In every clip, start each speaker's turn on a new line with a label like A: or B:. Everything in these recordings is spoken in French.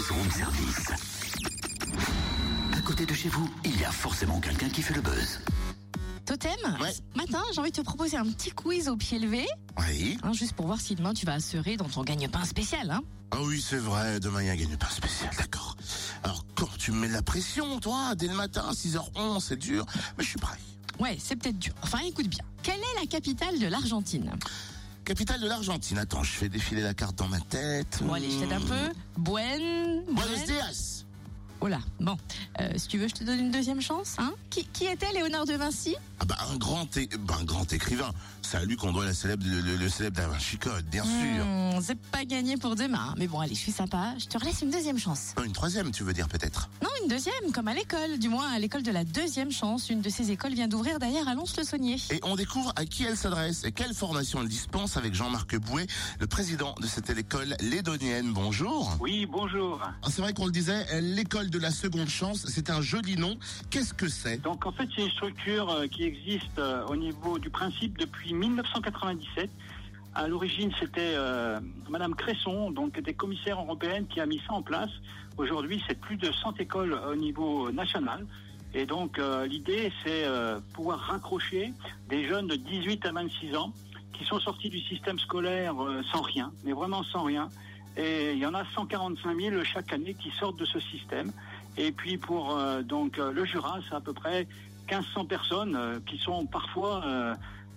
A: Buzz Room Service. À côté de chez vous, il y a forcément quelqu'un qui fait le buzz.
B: Totem,
C: Ouais.
B: ce matin, j'ai envie de te proposer un petit quiz au pied levé,
C: Oui.
B: hein, juste pour voir si demain tu vas assurer dans ton gagne-pain spécial. Hein.
C: Ah oui, c'est vrai, demain il y a gagne pas spécial, d'accord. Alors, quand tu me mets de la pression, toi, dès le matin, 6h11, c'est dur, mais je suis prêt.
B: Ouais, c'est peut-être dur. Enfin, écoute bien. Quelle est la capitale de l'Argentine?
C: Capitale de l'Argentine. Attends, je fais défiler la carte dans ma tête.
B: Bon, allez, je t'aide un peu. Buen...
C: Buenos
B: Buen-
C: Dias.
B: Oh là, bon. Euh, si tu veux, je te donne une deuxième chance. Hein qui, qui était Léonard de Vinci?
C: Ah bah, un grand, bah, un grand écrivain. C'est à lui qu'on doit la célèbre, le, célèbre Da Vinci Code, bien sûr.
B: Hmm, C'est pas gagné pour demain. Mais bon, allez, je suis sympa. Je te relaisse une deuxième chance.
C: Non, une troisième, tu veux dire peut-être?
B: Non, une deuxième, comme à l'école. Du moins, à l'école de la deuxième chance. Une de ces écoles vient d'ouvrir d'ailleurs à Lons-le-Saunier.
C: Et on découvre à qui elle s'adresse et quelle formation elle dispense avec Jean-Marc Bouet, le président de cette école lédonienne. Bonjour.
D: Oui, bonjour.
C: Ah, C'est vrai qu'on le disait, euh, l'école de la seconde chance, c'est un joli nom. Qu'est-ce que c'est?
D: Donc en fait, c'est une structure euh, qui existe euh, au niveau du principe depuis 1997. À l'origine, c'était euh, Madame Cresson, donc des commissaires européennes, qui a mis ça en place. Aujourd'hui, c'est plus de 100 écoles au niveau national. Et donc euh, l'idée, c'est euh, pouvoir raccrocher des jeunes de 18 à 26 ans qui sont sortis du système scolaire euh, sans rien, mais vraiment sans rien. Et il y en a 145 000 chaque année qui sortent de ce système. Et puis pour euh, donc le Jura, c'est à peu près 1500 personnes qui sont parfois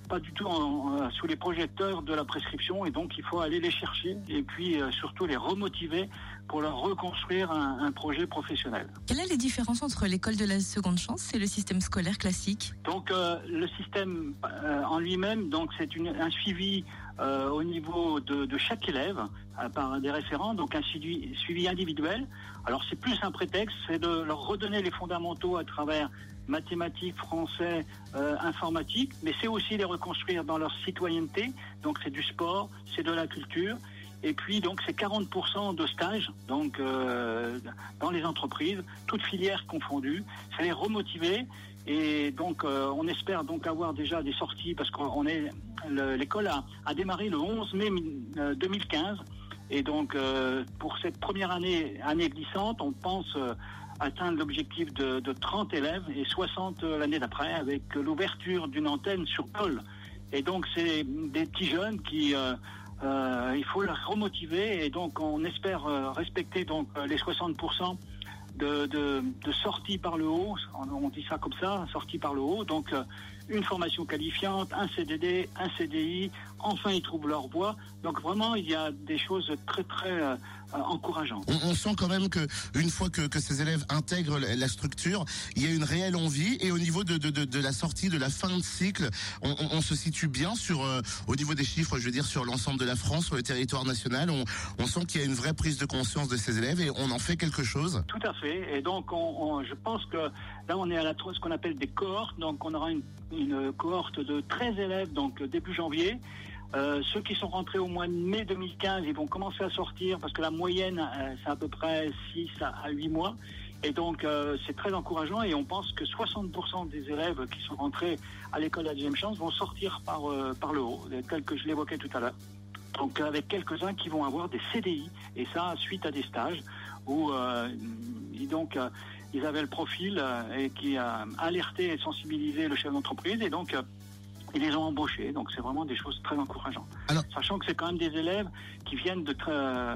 D: pas du tout en- sous les projecteurs de la prescription et donc il faut aller les chercher et puis euh, surtout les remotiver pour leur reconstruire un, un projet professionnel.
B: Quelle est la différence entre l'école de la seconde chance et le système scolaire classique?
D: Donc euh, le système euh, en lui-même, donc c'est un suivi euh, au niveau de, de chaque élève par des référents, donc un suivi, suivi individuel. Alors c'est plus un prétexte, c'est de leur redonner les fondamentaux à travers mathématiques, français, euh, informatique, mais c'est aussi les reconstruire dans leur citoyenneté. Donc c'est du sport, c'est de la culture. Et puis donc c'est 40% de stages donc euh, dans les entreprises, toutes filières confondues. C'est les remotiver et donc euh, on espère donc avoir déjà des sorties parce qu'on est le- l'école a, démarré le 11 mai euh, 2015 et donc euh, pour cette première année année glissante, on pense euh, atteindre l'objectif de, de 30 élèves et 60 l'année d'après avec l'ouverture d'une antenne sur Paul. Et donc c'est des petits jeunes qui euh, euh, il faut les remotiver et donc on espère euh, respecter donc euh, les 60% de, de, de sortie par le haut, on, dit ça comme ça, sortie par le haut, donc euh, une formation qualifiante, un CDD, un CDI, enfin ils trouvent leur voie. Donc vraiment il y a des choses très très euh, euh, encourageantes.
C: on, on sent quand même que une fois que, que ces élèves intègrent la, structure, il y a une réelle envie. Et au niveau de, de, de, la sortie, de la fin de cycle, on, on- on se situe bien sur euh, au niveau des chiffres, je veux dire sur l'ensemble de la France, sur le territoire national. On, on sent qu'il y a une vraie prise de conscience de ces élèves et on en fait quelque chose.
D: Tout à fait. Et donc, on, on- je pense que là, on est à la ce qu'on appelle des cohortes. Donc, on aura une, cohorte de 13 élèves, donc début janvier. Euh, ceux qui sont rentrés au mois de mai 2015, ils vont commencer à sortir parce que la moyenne, euh, c'est à peu près 6 à, à 8 mois. Et donc, euh, c'est très encourageant et on pense que 60% des élèves qui sont rentrés à l'école de la deuxième chance vont sortir par, par le haut, tel que je l'évoquais tout à l'heure. Donc avec quelques-uns qui vont avoir des CDI et ça suite à des stages où euh, ils- donc euh, ils avaient le profil euh, et qui a alerté et sensibilisé le chef d'entreprise et donc euh, ils les ont embauchés. Donc c'est vraiment des choses très encourageantes.
C: Alors-
D: Sachant que c'est quand même des élèves qui viennent de très, euh,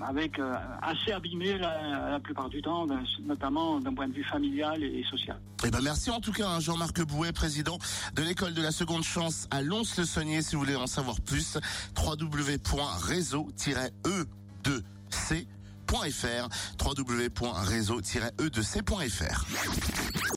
D: avec euh, assez abîmés la, la plupart du temps, d'un- notamment d'un point de vue familial et, et social.
C: Eh ben merci en tout cas hein, Jean-Marc Bouet, président de l'école de la seconde chance à Lons-le-Saunier. Si vous voulez en savoir plus, www.réseau-e2c.fr www.réseau-e2c.fr